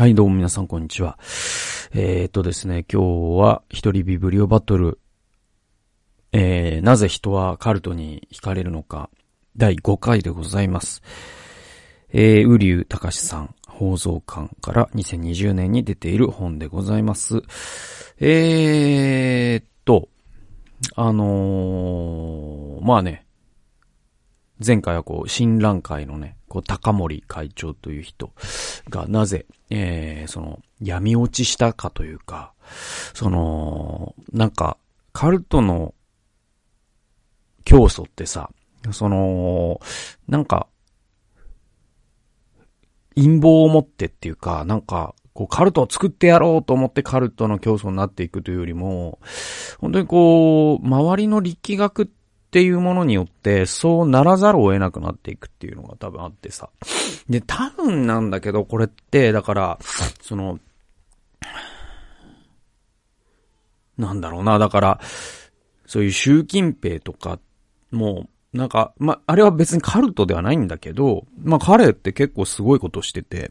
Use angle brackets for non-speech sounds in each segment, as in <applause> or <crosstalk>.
はい、どうも皆さんこんにちは。えー、っとですね、今日は一人ビブリオバトル、えー、なぜ人はカルトに惹かれるのか、第5回でございます。えー、ウリュウタカシさん、放送館から2020年に出ている本でございます。えーっと、あのー、まあね、前回はこう、新覧会のね、こう、高森会長という人がなぜ、えー、その、闇落ちしたかというか、その、なんか、カルトの教祖ってさ、その、なんか、陰謀を持ってっていうか、なんか、こう、カルトを作ってやろうと思ってカルトの教祖になっていくというよりも、本当にこう、周りの力学っていうものによって、そうならざるを得なくなっていくっていうのが多分あってさ。で、多分なんだけど、これって、だから、その、なんだろうな、だから、そういう習近平とかもう、なんか、ま、あれは別にカルトではないんだけど、まあ、彼って結構すごいことしてて、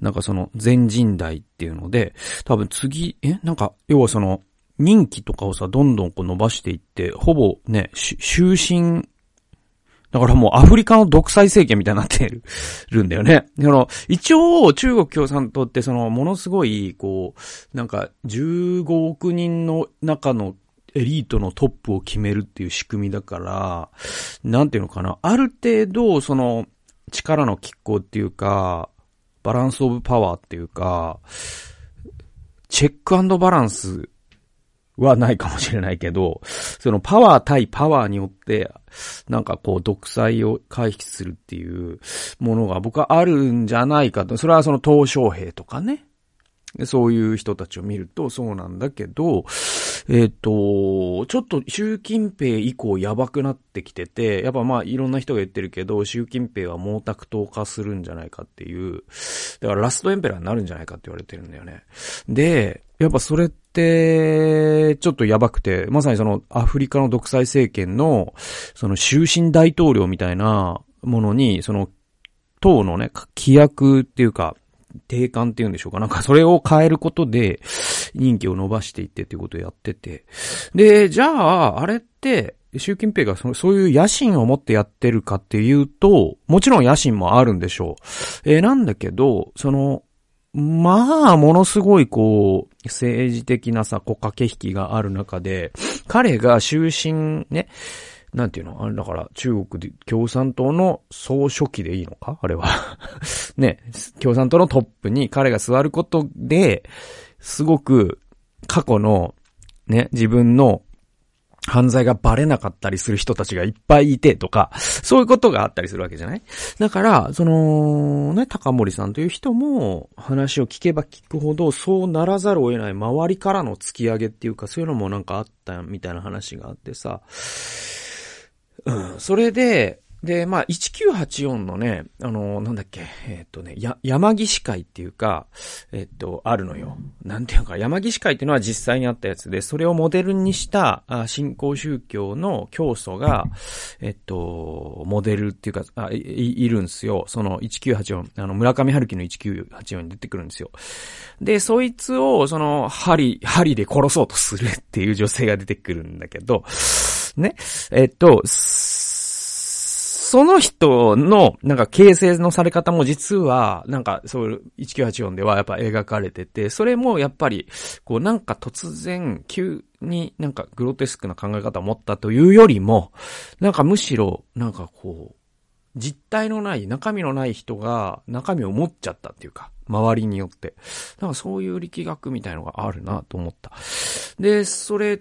なんかその全人代っていうので、多分次、えなんか、要はその、任期とかをさ、どんどんこう伸ばしていって、ほぼね、終身、だからもうアフリカの独裁政権みたいになってるるんだよね。その、一応、中国共産党ってその、ものすごい、こう、なんか、15億人の中のエリートのトップを決めるっていう仕組みだから、なんていうのかな。ある程度、その、力の拮抗っていうか、バランスオブパワーっていうか、チェックバランスはないかもしれないけど、そのパワー対パワーによって、なんかこう独裁を回避するっていうものが僕はあるんじゃないかと。それはその鄧小平とかね。そういう人たちを見るとそうなんだけど、えっ、と、ちょっと習近平以降やばくなってきてて、やっぱまあいろんな人が言ってるけど、習近平は毛沢東化するんじゃないかっていう、だからラストエンペラーになるんじゃないかって言われてるんだよね。で、やっぱそれって、ちょっとやばくて、まさにそのアフリカの独裁政権の、その終身大統領みたいなものに、その、党のね、規約っていうか、定款っていうんでしょうか。なんかそれを変えることで、任期を伸ばしていってっていうことをやってて。で、じゃあ、あれって、習近平がそのそういう野心を持ってやってるかっていうと、もちろん野心もあるんでしょう。えーなんだけど、その、まあ、ものすごいこう、政治的なさ、こう駆け引きがある中で、彼が終身ね、なんていうの？あれだから、中国で共産党の総書記でいいのか？あれは。<laughs> ね、共産党のトップに彼が座ることで、すごく過去のね、自分の犯罪がバレなかったりする人たちがいっぱいいてとか、そういうことがあったりするわけじゃない？だから、その、ね、高森さんという人も話を聞けば聞くほど、そうならざるを得ない周りからの突き上げっていうか、そういうのもなんかあったみたいな話があってさ、うん、それで、で、まあ、1984のね、あの、なんだっけ、えっ、とね、や、山岸会っていうか、えっ、と、あるのよ。なんていうか、山岸会っていうのは実際にあったやつで、それをモデルにした、あ新興宗教の教祖が、えっ、と、モデルっていうか、あい、いるんですよ。その1984、あの、村上春樹の1984に出てくるんですよ。で、そいつを、その、針、針で殺そうとするっていう女性が出てくるんだけど、ね。えっと、その人の、なんか形成のされ方も実は、なんかそういう1984ではやっぱ描かれてて、それもやっぱり、こうなんか突然、急になんかグロテスクな考え方を持ったというよりも、なんかむしろ、なんかこう、実体のない、中身のない人が中身を持っちゃったっていうか、周りによって。なんかそういう力学みたいのがあるなと思った。で、それ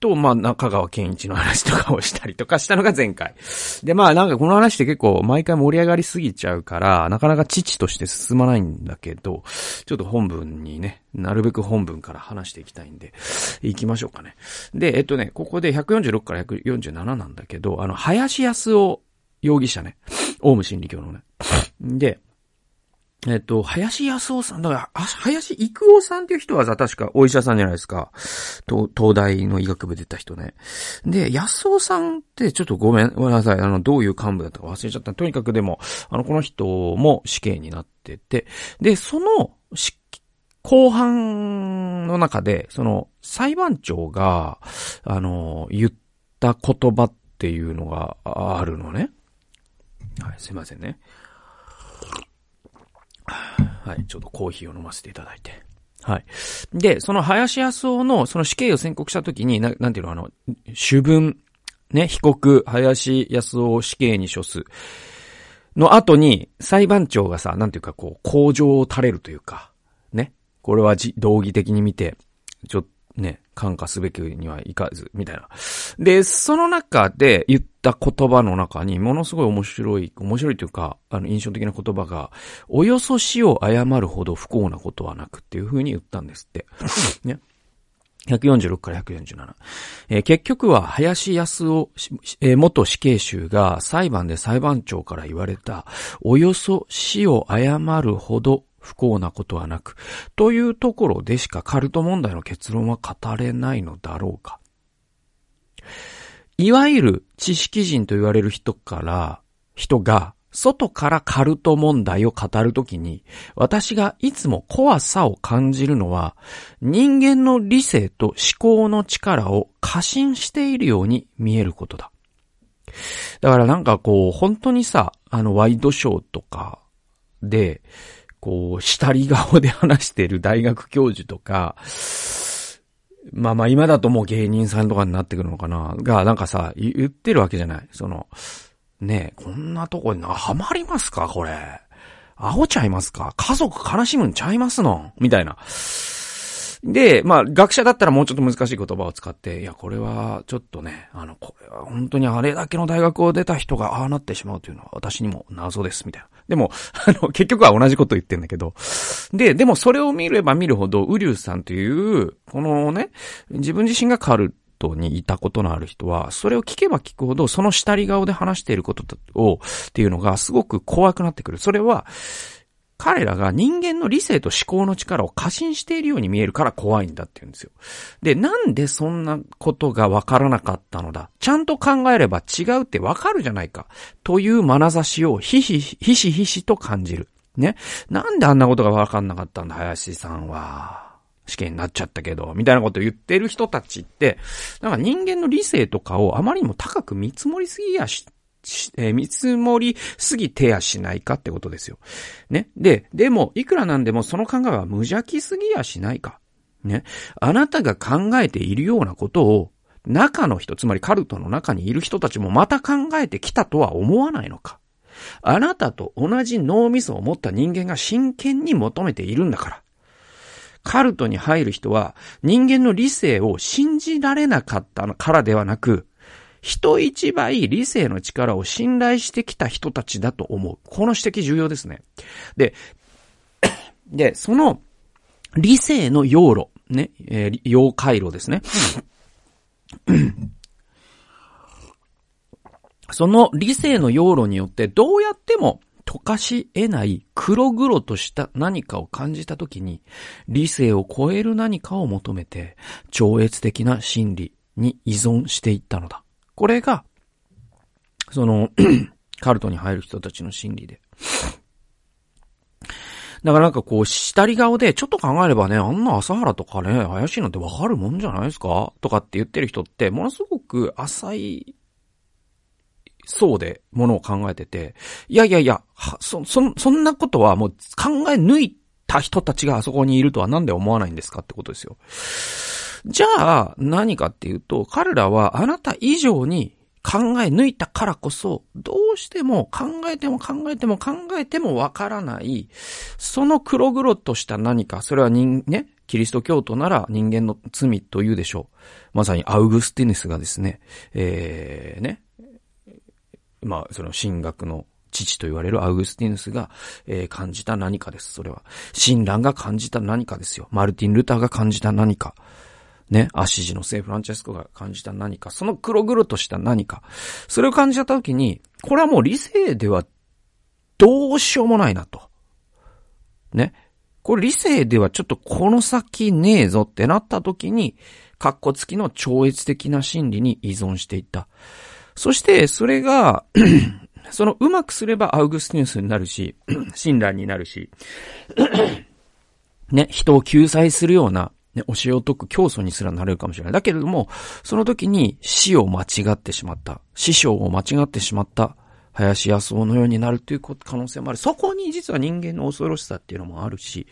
と、まあ、中川健一の話とかをしたりとかしたのが前回。で、まあ、なんかこの話って結構毎回盛り上がりすぎちゃうから、なかなか父として進まないんだけど、ちょっと本文にね、なるべく本文から話していきたいんで、行きましょうかね。で、えっとね、ここで146から147なんだけど、あの、林康夫容疑者ね。オウム真理教のね。で、えっと、林康夫さん、だから、林育夫さんっていう人は、確かお医者さんじゃないですか。東東大の医学部出た人ね。で、康夫さんってちょっとごめん、ごめんなさい。あの、どういう幹部だったか忘れちゃった。とにかくでも、あの、この人も死刑になってて、で、その、後半の中で、その、裁判長が、あの、言った言葉っていうのがあるのね。はい、すいませんね。はい、ちょっとコーヒーを飲ませていただいて。はい。で、その林康夫のその死刑を宣告したときに、ななんていうの、あの、主文、ね、被告、林康夫を死刑に処す。の後に、裁判長がさ、なんていうかこう、向上を垂れるというか、ね。これはじ、道義的に見て、ちょね、感化すべきにはいかず、みたいな。で、その中で言った言葉の中に、ものすごい面白い、面白いというか、あの、印象的な言葉が、およそ死を謝るほど不幸なことはなくっていう風に言ったんですって。<laughs> ね。146から147。えー、結局は、林康夫、えー、元死刑囚が裁判で裁判長から言われた、およそ死を謝るほど不幸なことはなく、というところでしかカルト問題の結論は語れないのだろうか。いわゆる知識人と言われる人から、人が外からカルト問題を語るときに、私がいつも怖さを感じるのは、人間の理性と思考の力を過信しているように見えることだ。だからなんかこう、本当にさ、あの、ワイドショーとかで、こう、下り顔で話してる大学教授とか、まあまあ今だともう芸人さんとかになってくるのかなが、なんかさ、言ってるわけじゃない。その、ねえ、こんなとこにな、ハマりますか？これ。アホちゃいますか？家族悲しむんちゃいますのみたいな。で、まあ、学者だったらもうちょっと難しい言葉を使って、いや、これは、ちょっとね、あの、これは本当にあれだけの大学を出た人がああなってしまうというのは私にも謎です、みたいな。でも、<laughs> あの、結局は同じこと言ってんだけど。で、でもそれを見れば見るほど、ウリュウさんという、このね、自分自身がカルトにいたことのある人は、それを聞けば聞くほど、その下り顔で話していることを、っていうのがすごく怖くなってくる。それは、彼らが人間の理性と思考の力を過信しているように見えるから怖いんだって言うんですよ。で、なんでそんなことがわからなかったのだ？ちゃんと考えれば違うってわかるじゃないか。という眼差しをひひ、ひしひしと感じる。ね？なんであんなことがわかんなかったんだ、林さんは。死刑になっちゃったけど、みたいなことを言ってる人たちって、なんか人間の理性とかをあまりにも高く見積もりすぎやしえー、見積もりすぎてやしないかってことですよ。ね。で、でも、いくらなんでもその考えは無邪気すぎやしないか。ね。あなたが考えているようなことを、中の人、つまりカルトの中にいる人たちもまた考えてきたとは思わないのか。あなたと同じ脳みそを持った人間が真剣に求めているんだから。カルトに入る人は人間の理性を信じられなかったからではなく、人一倍理性の力を信頼してきた人たちだと思う。この指摘重要ですね。で、<coughs> で、<coughs> その理性の要路、ね、えー、要回路ですね。その理性の要路によってどうやっても溶かし得ない黒々とした何かを感じたときに、理性を超える何かを求めて、超越的な真理に依存していったのだ。これが、その、<clears throat> カルトに入る人たちの心理で。だからなんかこう、下り顔で、ちょっと考えればね、あんな朝原とかね、怪しいのってわかるもんじゃないですか？とかって言ってる人って、ものすごく浅い、そうで、ものを考えてて、いやいやいや、そ、そ、そんなことはもう考え抜いた人たちがあそこにいるとはなんで思わないんですかってことですよ。じゃあ、何かっていうと、彼らはあなた以上に考え抜いたからこそ、どうしても考えても考えても考えてもわからない、その黒々とした何か、それは人、ね、キリスト教徒なら人間の罪と言うでしょう。まさにアウグスティヌスがですね、えー、ね、まあ、その神学の父と言われるアウグスティヌスが、えー、感じた何かです。それは。親鸞が感じた何かですよ。マルティン・ルターが感じた何か。ね、アシジの聖フランチェスコが感じた何か、その黒々とした何か、それを感じたときに、これはもう理性ではどうしようもないなと。ね。これ理性ではちょっとこの先ねえぞってなったときに、カッコ付きの超越的な心理に依存していった。そして、それが <clears throat> そのうまくすればアウグスティヌスになるし、<clears throat> 親鸞になるし、<clears throat> ね、人を救済するような、ね、教えを解く教祖にすらなれるかもしれない。だけれども、その時に死を間違ってしまった。師匠を間違ってしまった。林康夫のようになるという可能性もある。そこに実は人間の恐ろしさっていうのもあるし、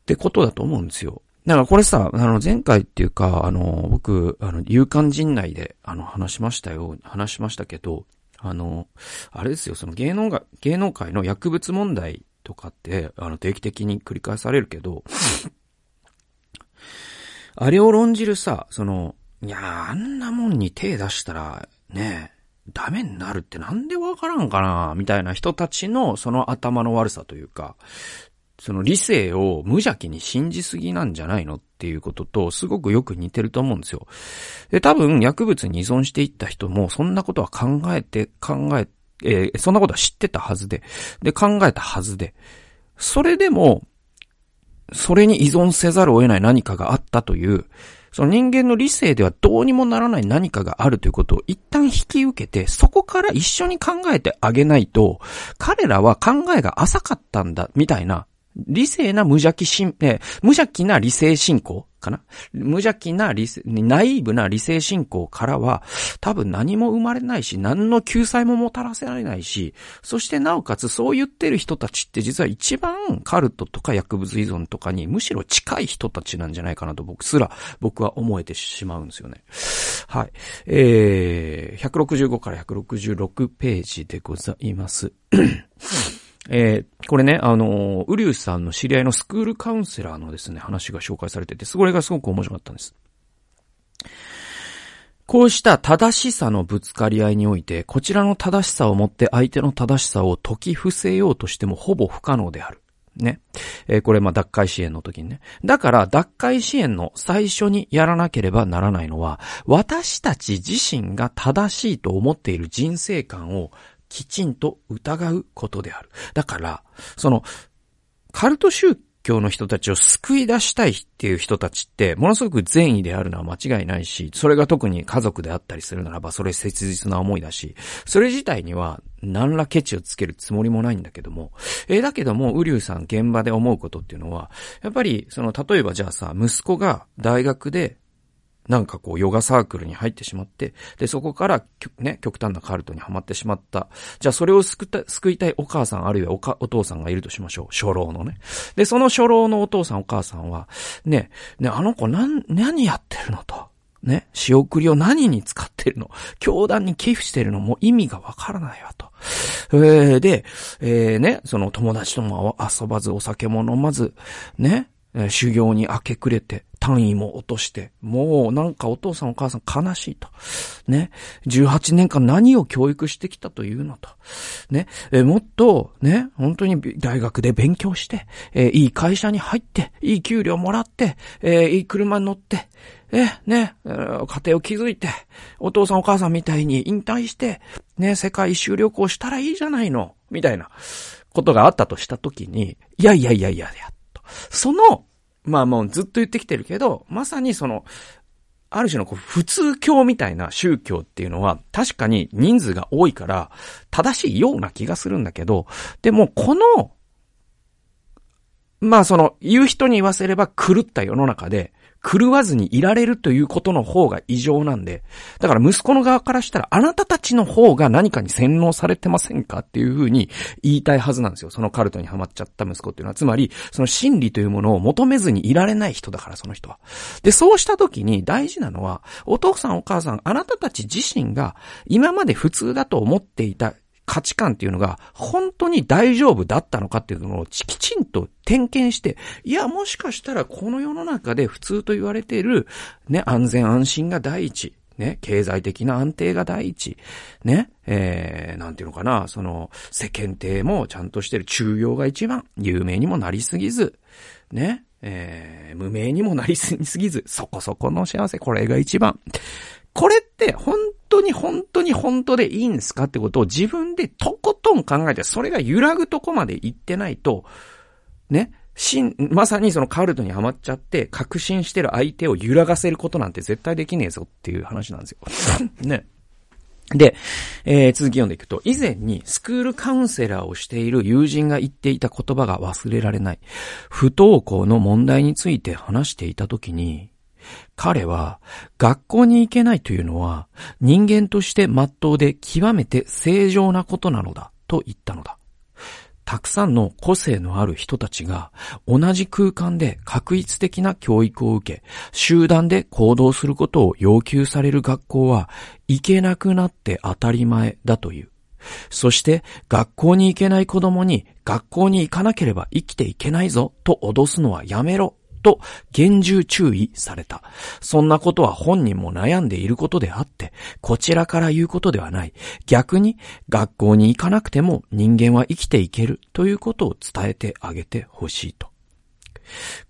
ってことだと思うんですよ。だからこれさ、あの前回っていうか、あの、僕、あの、勇敢陣内で、あの、話しましたよ、話しましたけど、あの、あれですよ、その芸能が、芸能界の薬物問題とかって、あの、定期的に繰り返されるけど、あれを論じるさ、その、いやあんなもんに手出したら、ね、ダメになるってなんでわからんかなみたいな人たちのその頭の悪さというか、その理性を無邪気に信じすぎなんじゃないのっていうこととすごくよく似てると思うんですよ。で、多分薬物に依存していった人もそんなことは考えて、考え、えー、そんなことは知ってたはずで、で、考えたはずで、それでも、それに依存せざるを得ない何かがあったという、その人間の理性ではどうにもならない何かがあるということを一旦引き受けて、そこから一緒に考えてあげないと、彼らは考えが浅かったんだ、みたいな理性な無邪気心、え無邪気な理性信仰かな？無邪気な理性、ナイーブな理性信仰からは、多分何も生まれないし、何の救済ももたらせられないし、そしてなおかつそう言ってる人たちって実は一番カルトとか薬物依存とかにむしろ近い人たちなんじゃないかなと僕すら、僕は思えてしまうんですよね。はい。えー、165から166ページでございます。えー、これね、あの、ウリュウさんの知り合いのスクールカウンセラーのですね、話が紹介されてて、それがすごく面白かったんです。こうした正しさのぶつかり合いにおいて、こちらの正しさをもって相手の正しさを解き伏せようとしてもほぼ不可能である。ね。えー、これ、ま、脱会支援の時にね。だから、脱会支援の最初にやらなければならないのは、私たち自身が正しいと思っている人生観をきちんと疑うことである。だから、その、カルト宗教の人たちを救い出したいっていう人たちって、ものすごく善意であるのは間違いないし、それが特に家族であったりするならば、それ切実な思いだし、それ自体には何らケチをつけるつもりもないんだけども、えー、だけども、ウリュウさん現場で思うことっていうのは、やっぱり、その、例えばじゃあさ、息子が大学でなんかこう、ヨガサークルに入ってしまって、で、そこから、ね、極端なカルトにはまってしまった。じゃあ、それを救った、救いたいお母さん、あるいはおか、お父さんがいるとしましょう。初老のね。で、その初老のお父さん、お母さんは、ね、ね、あの子、なん、何やってるのと。ね、仕送りを何に使ってるの教団に寄付してるのも意味がわからないわと。えー、で、えー、ね、その友達とも遊ばず、お酒も飲まず、ね、え修行に明け暮れて、単位も落として、もうなんかお父さんお母さん悲しいと。ね。18年間何を教育してきたというのと。ね。えもっと、ね、本当に大学で勉強して、えー、いい会社に入って、いい給料もらって、えー、いい車に乗って、え、ね、家庭を築いて、お父さんお母さんみたいに引退して、ね、世界一周旅行したらいいじゃないの、みたいなことがあったとしたときに、いやいやいやいや、や、そのまあもうずっと言ってきてるけど、まさにその、ある種のこう普通教みたいな宗教っていうのは確かに人数が多いから正しいような気がするんだけど、でもこの、まあその言う人に言わせれば狂った世の中で、狂わずにいられるということの方が異常なんで、だから息子の側からしたら、あなたたちの方が何かに洗脳されてませんかっていうふうに言いたいはずなんですよ。そのカルトにはまっちゃった息子っていうのは。つまり、その真理というものを求めずにいられない人だから、その人は。で、そうした時に大事なのは、お父さんお母さん、あなたたち自身が今まで普通だと思っていた価値観っていうのが本当に大丈夫だったのかっていうのをきちんと点検して、いや、もしかしたらこの世の中で普通と言われている、ね、安全安心が第一。ね、経済的な安定が第一。ね、えー、なんていうのかな、その、世間体もちゃんとしてる中庸が一番、有名にもなりすぎず、ね、えー、無名にもなりすぎず、そこそこの幸せ、これが一番。これって本当に本当に本当でいいんですかってことを自分でとことん考えて、それが揺らぐとこまで行ってないと、ね、しん、まさにそのカルトにはまっちゃって、確信してる相手を揺らがせることなんて絶対できねえぞっていう話なんですよ。<laughs> ね。で、えー、続き読んでいくと、以前にスクールカウンセラーをしている友人が言っていた言葉が忘れられない。不登校の問題について話していたときに、彼は学校に行けないというのは人間として真っ当で極めて正常なことなのだと言ったのだ。たくさんの個性のある人たちが同じ空間で確一的な教育を受け、集団で行動することを要求される学校は行けなくなって当たり前だという。そして学校に行けない子供に学校に行かなければ生きていけないぞと脅すのはやめろと厳重注意された。そんなことは本人も悩んでいることであって、こちらから言うことではない。逆に学校に行かなくても人間は生きていけるということを伝えてあげてほしいと。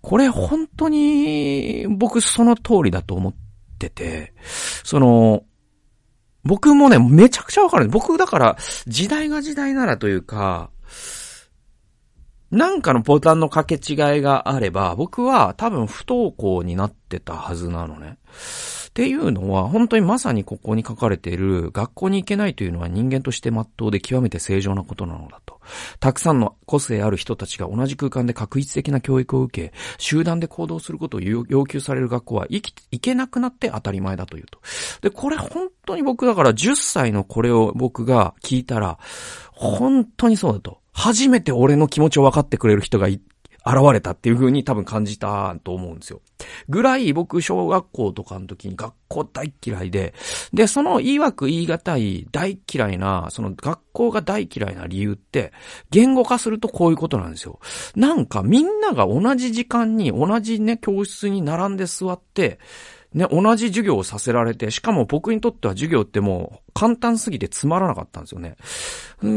これ本当に僕その通りだと思ってて、その、僕もね、めちゃくちゃわかる。僕だから時代が時代ならというか、なんかのボタンの掛け違いがあれば、僕は多分不登校になってたはずなのね。っていうのは、本当にまさにここに書かれている、学校に行けないというのは人間として真っ当で極めて正常なことなのだと。たくさんの個性ある人たちが同じ空間で確一的な教育を受け、集団で行動することを要求される学校は行き、行けなくなって当たり前だというと。で、これ本当に僕だから10歳のこれを僕が聞いたら、本当にそうだと。初めて俺の気持ちを分かってくれる人が、現れたっていう風に多分感じたと思うんですよ。ぐらい僕小学校とかの時に学校大嫌いで、で、その言い訳言い難い大嫌いな、その学校が大嫌いな理由って、言語化するとこういうことなんですよ。なんかみんなが同じ時間に同じね、教室に並んで座って、ね、同じ授業をさせられて、しかも僕にとっては授業ってもう簡単すぎてつまらなかったんですよね。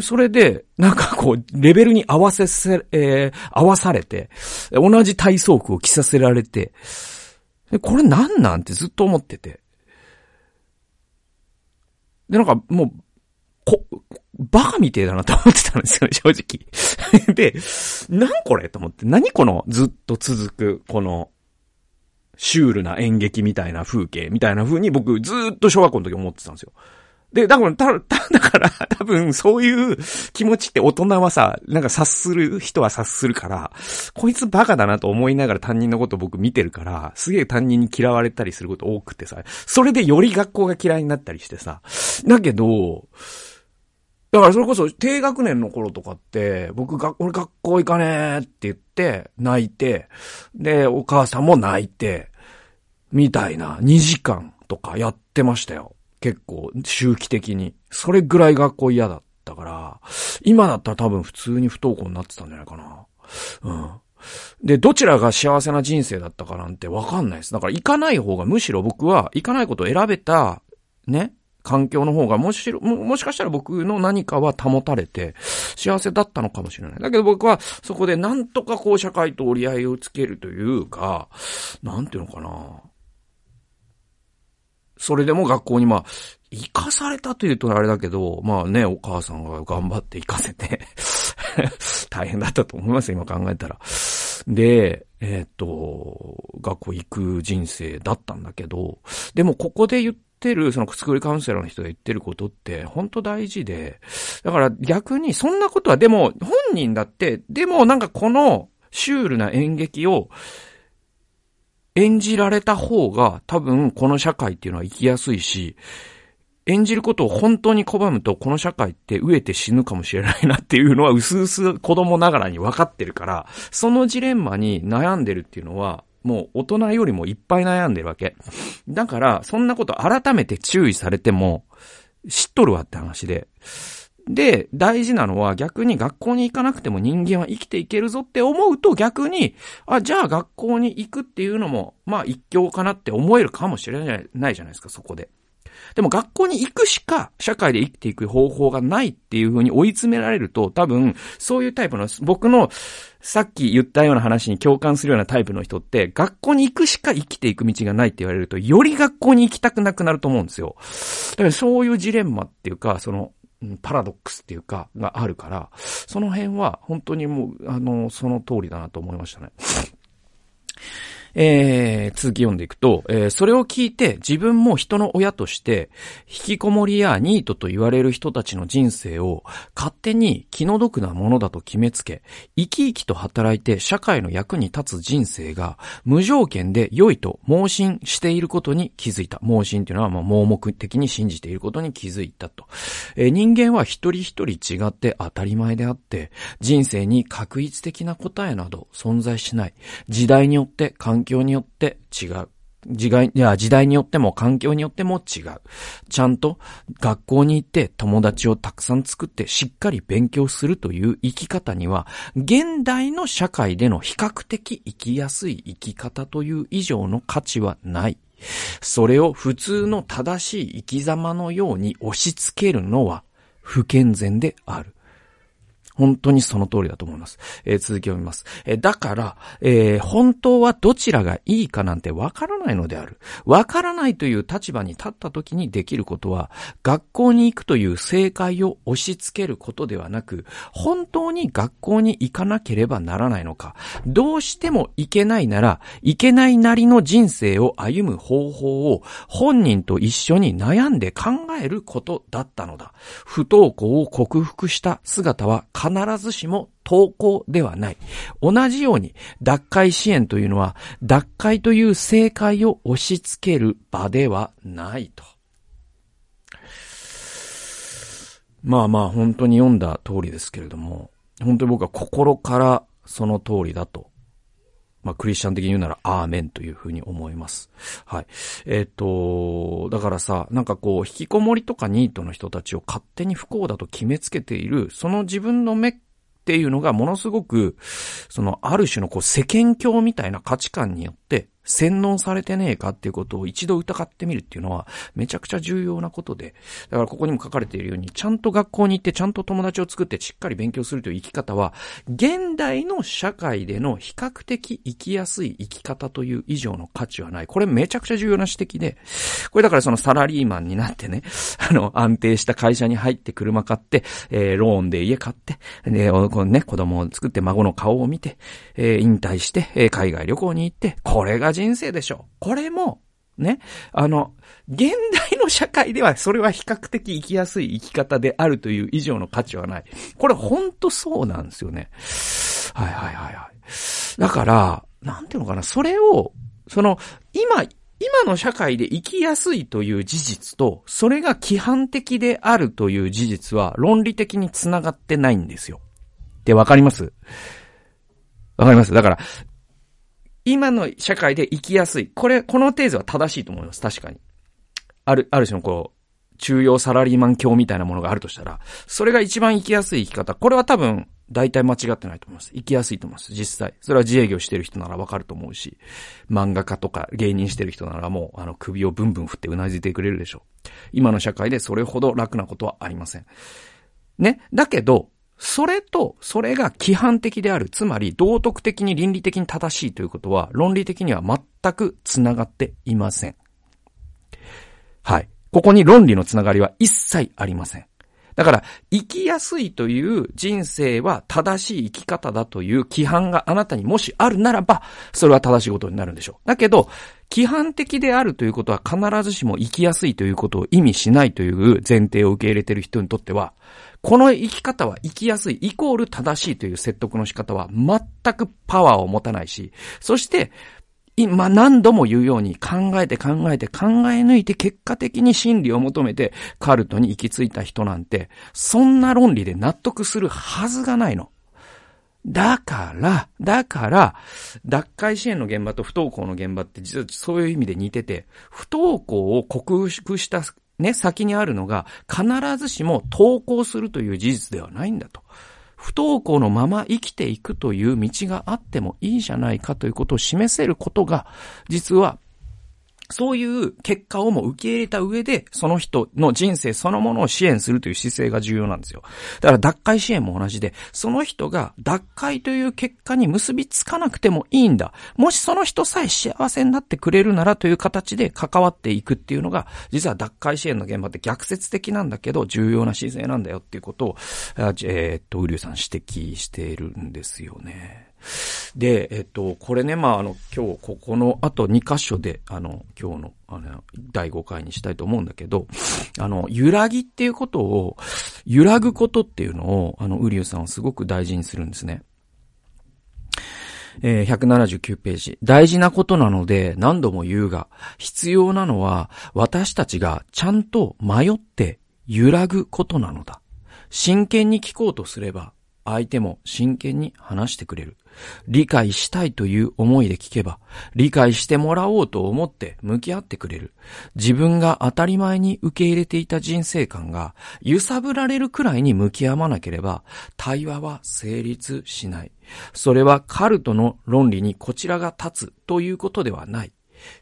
それで、なんかこう、レベルに合わせせ、えー、合わされて、同じ体操服を着させられて、これなんなんてずっと思ってて。で、なんかもう、こ、バカみてえだなと思ってたんですよね、正直。<laughs> で、なんこれと思って、何このずっと続く、この、シュールな演劇みたいな風景みたいな風に僕ずっと小学校の時思ってたんですよ。で、だから、た、た、<laughs> だから、多分、そういう気持ちって大人はさ、なんか察する人は察するから、こいつバカだなと思いながら担任のこと僕見てるから、すげえ担任に嫌われたりすること多くてさ、それでより学校が嫌いになったりしてさ、だけど、だからそれこそ低学年の頃とかって、僕が、俺学校行かねえって言って、泣いて、で、お母さんも泣いて、みたいな2時間とかやってましたよ。結構、周期的に。それぐらい学校嫌だったから、今だったら多分普通に不登校になってたんじゃないかな。うん。で、どちらが幸せな人生だったかなんてわかんないです。だから行かない方がむしろ僕は行かないことを選べた、ね、環境の方がもし、も、もしかしたら僕の何かは保たれて、幸せだったのかもしれない。だけど僕はそこでなんとかこう社会と折り合いをつけるというか、なんていうのかな。それでも学校にまあ、行かされたというとあれだけど、まあね、お母さんが頑張って行かせて <laughs> 大変だったと思います今考えたら。で、えっ、と、学校行く人生だったんだけど、でもここで言っってる、そのスクールカウンセラーの人が言ってることって、本当大事で、だから逆にそんなことは、でも、本人だって、でもなんかこのシュールな演劇を演じられた方が多分この社会っていうのは生きやすいし、演じることを本当に拒むと、この社会って飢えて死ぬかもしれないなっていうのは、うすうす子供ながらに分かってるから、そのジレンマに悩んでるっていうのは、もう大人よりもいっぱい悩んでるわけ。だから、そんなこと改めて注意されても、知っとるわって話で。で、大事なのは逆に学校に行かなくても人間は生きていけるぞって思うと逆に、あ、じゃあ学校に行くっていうのも、まあ一興かなって思えるかもしれないじゃないですか、そこで。でも学校に行くしか社会で生きていく方法がないっていう風に追い詰められると多分そういうタイプの僕のさっき言ったような話に共感するようなタイプの人って学校に行くしか生きていく道がないって言われるとより学校に行きたくなくなると思うんですよ。だからそういうジレンマっていうかそのパラドックスっていうか、があるから、その辺は本当にもう、あの、その通りだなと思いましたね。えー、続き読んでいくと、えー、それを聞いて自分も人の親として、引きこもりやニートと言われる人たちの人生を勝手に気の毒なものだと決めつけ、生き生きと働いて社会の役に立つ人生が無条件で良いと盲信していることに気づいた。盲信っていうのはまあ盲目的に信じていることに気づいたと。えー、人間は一人一人違って当たり前であって、人生に確一的な答えなど存在しない。時代によって環境によって違う。時代、いや、時代によっても環境によっても違う。ちゃんと学校に行って友達をたくさん作ってしっかり勉強するという生き方には、現代の社会での比較的生きやすい生き方という以上の価値はない。それを普通の正しい生き様のように押し付けるのは不健全である。本当にその通りだと思います。えー、続きを見ます。えー、だから、えー、本当はどちらがいいかなんてわからないのである。わからないという立場に立った時にできることは、学校に行くという正解を押し付けることではなく、本当に学校に行かなければならないのか、どうしても行けないなら、行けないなりの人生を歩む方法を本人と一緒に悩んで考えることだったのだ。不登校を克服した姿は必ずしも投稿ではない。同じように、脱会支援というのは、脱会という正解を押し付ける場ではないと。まあまあ、本当に読んだ通りですけれども、本当に僕は心からその通りだとまあ、クリスチャン的に言うなら、アーメンというふうに思います。はい。えっ、と、だからさ、なんかこう、引きこもりとかニートの人たちを勝手に不幸だと決めつけている、その自分の目っていうのがものすごく、その、ある種のこう、世間教みたいな価値観によって、洗脳されてねえかっていうことを一度疑ってみるっていうのはめちゃくちゃ重要なことで、だからここにも書かれているように、ちゃんと学校に行ってちゃんと友達を作ってしっかり勉強するという生き方は、現代の社会での比較的生きやすい生き方という以上の価値はない。これめちゃくちゃ重要な指摘で、これだからそのサラリーマンになってね、<laughs> あの、安定した会社に入って車買って、えー、ローンで家買って、で、このね、子供を作って孫の顔を見て、えー、引退して、えー、海外旅行に行って、これが人生でしょ。これも、ね、あの、現代の社会ではそれは比較的生きやすい生き方であるという以上の価値はない。これほんとそうなんですよね。はいはいはいはい。だから、なんていうのかな、それを、その、今、今の社会で生きやすいという事実と、それが規範的であるという事実は論理的に繋がってないんですよ。で、わかります？わかります？だから、今の社会で生きやすい。これ、このテーゼは正しいと思います。確かに。ある、ある種のこう、中央サラリーマン教みたいなものがあるとしたら、それが一番生きやすい生き方。これは多分、大体間違ってないと思います。生きやすいと思います。実際。それは自営業してる人ならわかると思うし、漫画家とか芸人してる人ならもう、あの、首をブンブン振ってうなずいてくれるでしょう。今の社会でそれほど楽なことはありません。ね？だけど、それと、それが規範的である。つまり、道徳的に倫理的に正しいということは、論理的には全く繋がっていません。はい。ここに論理のつながりは一切ありません。だから、生きやすいという人生は正しい生き方だという規範があなたにもしあるならば、それは正しいことになるんでしょう。だけど、規範的であるということは必ずしも生きやすいということを意味しないという前提を受け入れている人にとっては、この生き方は生きやすい、イコール正しいという説得の仕方は全くパワーを持たないし、そして、今何度も言うように考えて考えて考え抜いて結果的に真理を求めてカルトに行き着いた人なんて、そんな論理で納得するはずがないの。だから、だから、脱会支援の現場と不登校の現場って実はそういう意味で似てて、不登校を克服したね、先にあるのが、必ずしも投稿するという事実ではないんだと。不登校のまま生きていくという道があってもいいじゃないかということを示せることが、実はそういう結果をも受け入れた上で、その人の人生そのものを支援するという姿勢が重要なんですよ。だから脱会支援も同じで、その人が脱会という結果に結びつかなくてもいいんだ。もしその人さえ幸せになってくれるならという形で関わっていくっていうのが、実は脱会支援の現場って逆説的なんだけど、重要な姿勢なんだよっていうことを、えー、っと、ウリュウさん指摘しているんですよね。で、えっと、これね、まあ、あの、今日、ここの、あと2箇所で、あの、今日の、あの、第5回にしたいと思うんだけど、あの、揺らぎっていうことを、揺らぐことっていうのを、あの、ウリュウさんはすごく大事にするんですね。えー、179ページ。大事なことなので何度も言うが、必要なのは私たちがちゃんと迷って揺らぐことなのだ。真剣に聞こうとすれば、相手も真剣に話してくれる。理解したいという思いで聞けば、理解してもらおうと思って向き合ってくれる。自分が当たり前に受け入れていた人生観が揺さぶられるくらいに向き合わなければ、対話は成立しない。それはカルトの論理にこちらが立つということではない。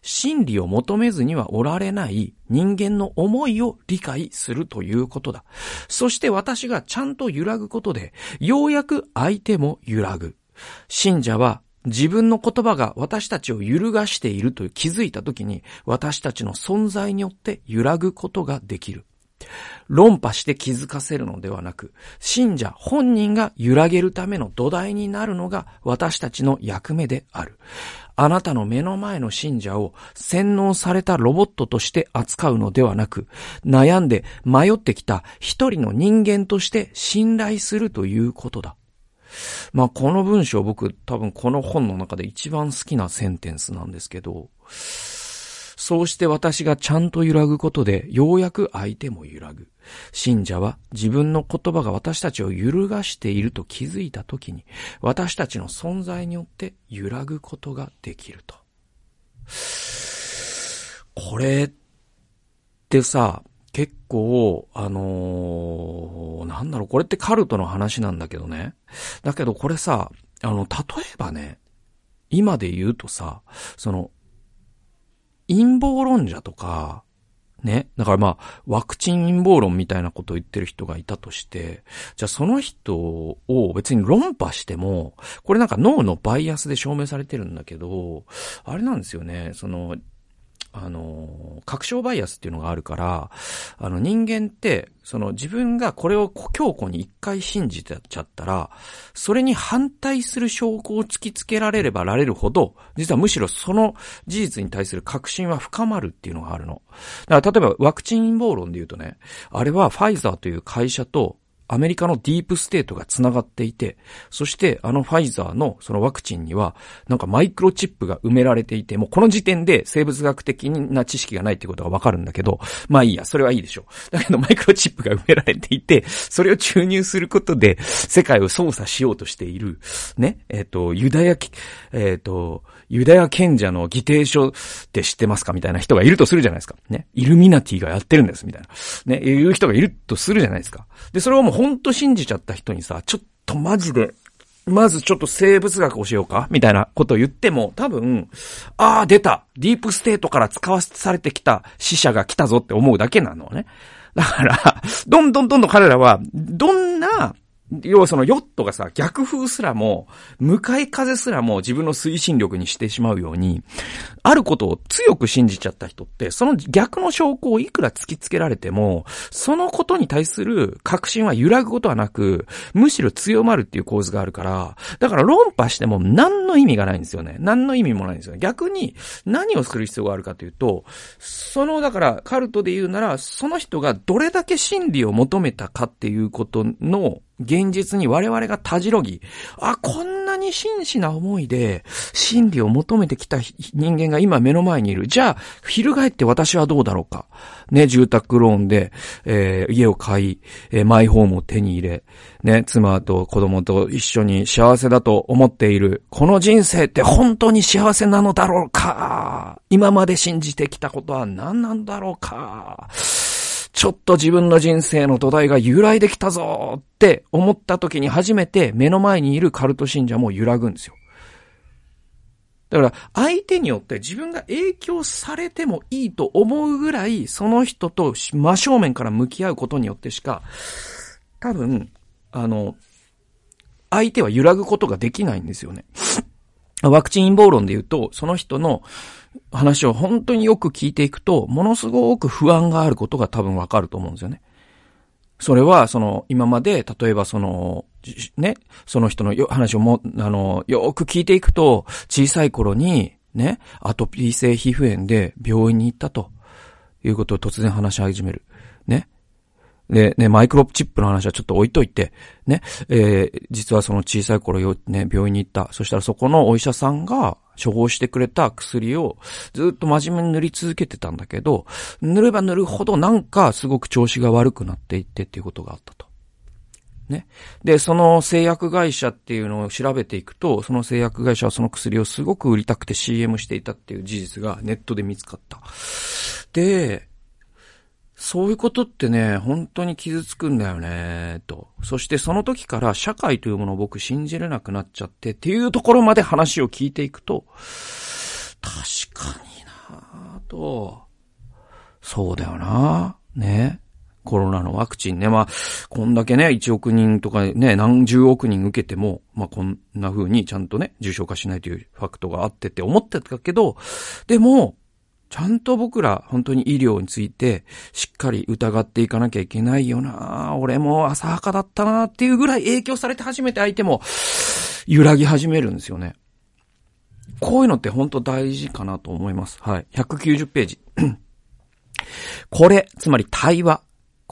真理を求めずにはおられない人間の思いを理解するということだ。そして私がちゃんと揺らぐことで、ようやく相手も揺らぐ。信者は自分の言葉が私たちを揺るがしていると気づいたときに、私たちの存在によって揺らぐことができる。論破して気づかせるのではなく、信者本人が揺らげるための土台になるのが私たちの役目である。あなたの目の前の信者を洗脳されたロボットとして扱うのではなく、悩んで迷ってきた一人の人間として信頼するということだ。まあ、この文章僕多分この本の中で一番好きなセンテンスなんですけど、そうして私がちゃんと揺らぐことで、ようやく相手も揺らぐ。信者は自分の言葉が私たちを揺るがしていると気づいたときに、私たちの存在によって揺らぐことができると。これってさ、結構、あのー、なんだろう、これってカルトの話なんだけどね。だけどこれさ、あの、例えばね、今で言うとさ、その、陰謀論者とか、ね。だからまあ、ワクチン陰謀論みたいなことを言ってる人がいたとして、じゃあその人を別に論破しても、これなんか脳のバイアスで証明されてるんだけど、あれなんですよね。その、あの、確証バイアスっていうのがあるから、あの人間って、その自分がこれを強固に一回信じてちゃったら、それに反対する証拠を突きつけられればられるほど、実はむしろその事実に対する確信は深まるっていうのがあるの。だから例えばワクチン陰謀論で言うとね、あれはファイザーという会社とアメリカのディープステートが繋がっていて、そしてあのファイザーのそのワクチンには、なんかマイクロチップが埋められていて、もうこの時点で生物学的な知識がないってことがわかるんだけど、まあいいや、それはいいでしょう。だけどマイクロチップが埋められていて、それを注入することで世界を操作しようとしている、ね、えっ、ー、と、ユダヤ、えっ、ー、と、ユダヤ賢者の議定書って知ってますかみたいな人がいるとするじゃないですか。ね。イルミナティがやってるんです、みたいな。ね。いう人がいるとするじゃないですか。で、それをもうほんと信じちゃった人にさ、ちょっとマジで、まずちょっと生物学教えようかみたいなことを言っても、多分、ああ、出たディープステートから使わされてきた死者が来たぞって思うだけなのね。だから、どんどんどんどん彼らは、どんな要はそのヨットがさ、逆風すらも、向かい風すらも自分の推進力にしてしまうように、あることを強く信じちゃった人って、その逆の証拠をいくら突きつけられても、そのことに対する確信は揺らぐことはなく、むしろ強まるっていう構図があるから、だから論破しても何の意味がないんですよね。何の意味もないんですよね。逆に何をする必要があるかというと、その、だからカルトで言うなら、その人がどれだけ真理を求めたかっていうことの現実に我々がたじろぎ、あ、こんなに真摯な思いで真理を求めてきた人間が今目の前にいる。じゃあ、翻って私はどうだろうか。ね、住宅ローンで、えー、家を買い、えー、マイホームを手に入れ、ね、妻と子供と一緒に幸せだと思っている。この人生って本当に幸せなのだろうか今まで信じてきたことは何なんだろうかちょっと自分の人生の土台が揺らいできたぞって思った時に初めて目の前にいるカルト信者も揺らぐんですよ。だから相手によって自分が影響されてもいいと思うぐらいその人と真正面から向き合うことによってしか多分、あの、相手は揺らぐことができないんですよね。ワクチン陰謀論で言うと、その人の話を本当によく聞いていくと、ものすごく不安があることが多分わかると思うんですよね。それは、その、今まで、例えばその、ね、その人の話をも、あの、よく聞いていくと、小さい頃に、ね、アトピー性皮膚炎で病院に行ったと、いうことを突然話し始める。で、ね、マイクロチップの話はちょっと置いといて、ね、えー、実はその小さい頃よ、ね、病院に行った。そしたらそこのお医者さんが処方してくれた薬をずっと真面目に塗り続けてたんだけど、塗れば塗るほどなんかすごく調子が悪くなっていってっていうことがあったと。ね。で、その製薬会社っていうのを調べていくと、その製薬会社はその薬をすごく売りたくて CM していたっていう事実がネットで見つかった。で、そういうことってね、本当に傷つくんだよね、と。そしてその時から社会というものを僕信じれなくなっちゃってっていうところまで話を聞いていくと、確かになぁと。そうだよなね。コロナのワクチンね。まあ、こんだけね、1億人とかね、何十億人受けても、まあこんな風にちゃんとね、重症化しないというファクトがあってって思ってたけど、でも、ちゃんと僕ら本当に医療についてしっかり疑っていかなきゃいけないよな俺も浅はかだったなっていうぐらい影響されて初めて相手も揺らぎ始めるんですよね。こういうのって本当大事かなと思います。はい。190ページ。<clears throat> これ、つまり対話。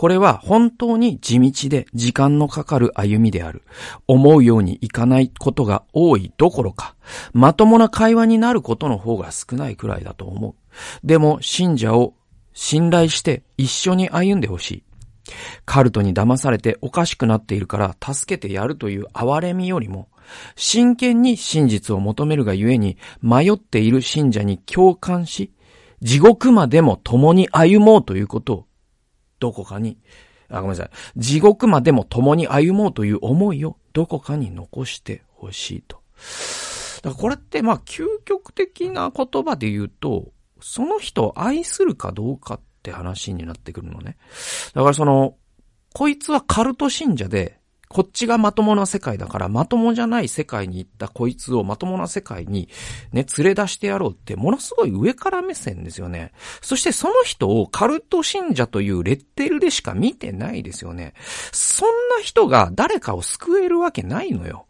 これは本当に地道で時間のかかる歩みである。思うようにいかないことが多いどころか、まともな会話になることの方が少ないくらいだと思う。でも信者を信頼して一緒に歩んでほしい。カルトに騙されておかしくなっているから助けてやるという哀れみよりも、真剣に真実を求めるがゆえに迷っている信者に共感し、地獄までも共に歩もうということを、どこかに、あ、ごめんなさい。地獄までも共に歩もうという思いをどこかに残してほしいと。だからこれってまあ究極的な言葉で言うと、その人を愛するかどうかって話になってくるのね。だからその、こいつはカルト信者で、こっちがまともな世界だから、まともじゃない世界に行ったこいつをまともな世界にね、連れ出してやろうって、ものすごい上から目線ですよね。そしてその人をカルト信者というレッテルでしか見てないですよね。そんな人が誰かを救えるわけないのよ。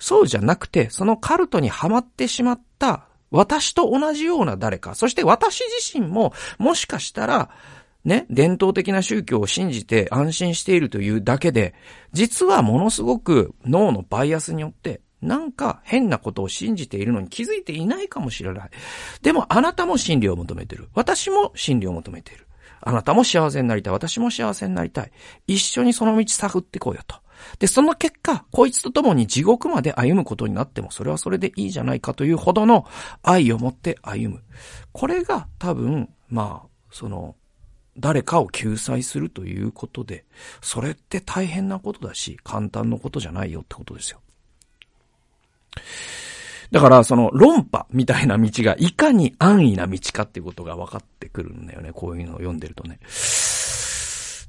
そうじゃなくて、そのカルトにはまってしまった私と同じような誰か、そして私自身も、もしかしたら、ね、伝統的な宗教を信じて安心しているというだけで、実はものすごく脳のバイアスによって、なんか変なことを信じているのに気づいていないかもしれない。でもあなたも真理を求めている。私も真理を求めている。あなたも幸せになりたい。私も幸せになりたい。一緒にその道探ってこうよと。で、その結果、こいつと共に地獄まで歩むことになっても、それはそれでいいじゃないかというほどの愛を持って歩む。これが多分、まあ、その、誰かを救済するということで、それって大変なことだし、簡単なことじゃないよってことですよ。だから、その論破みたいな道がいかに安易な道かっていうことが分かってくるんだよね。こういうのを読んでるとね。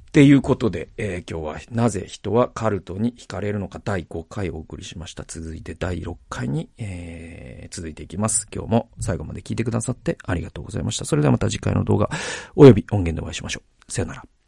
っていうことで、えー、今日はなぜ人はカルトに惹かれるのか第5回お送りしました。続いて第6回に、えー、続いていきます。今日も最後まで聞いてくださってありがとうございました。それではまた次回の動画及び音源でお会いしましょう。さよなら。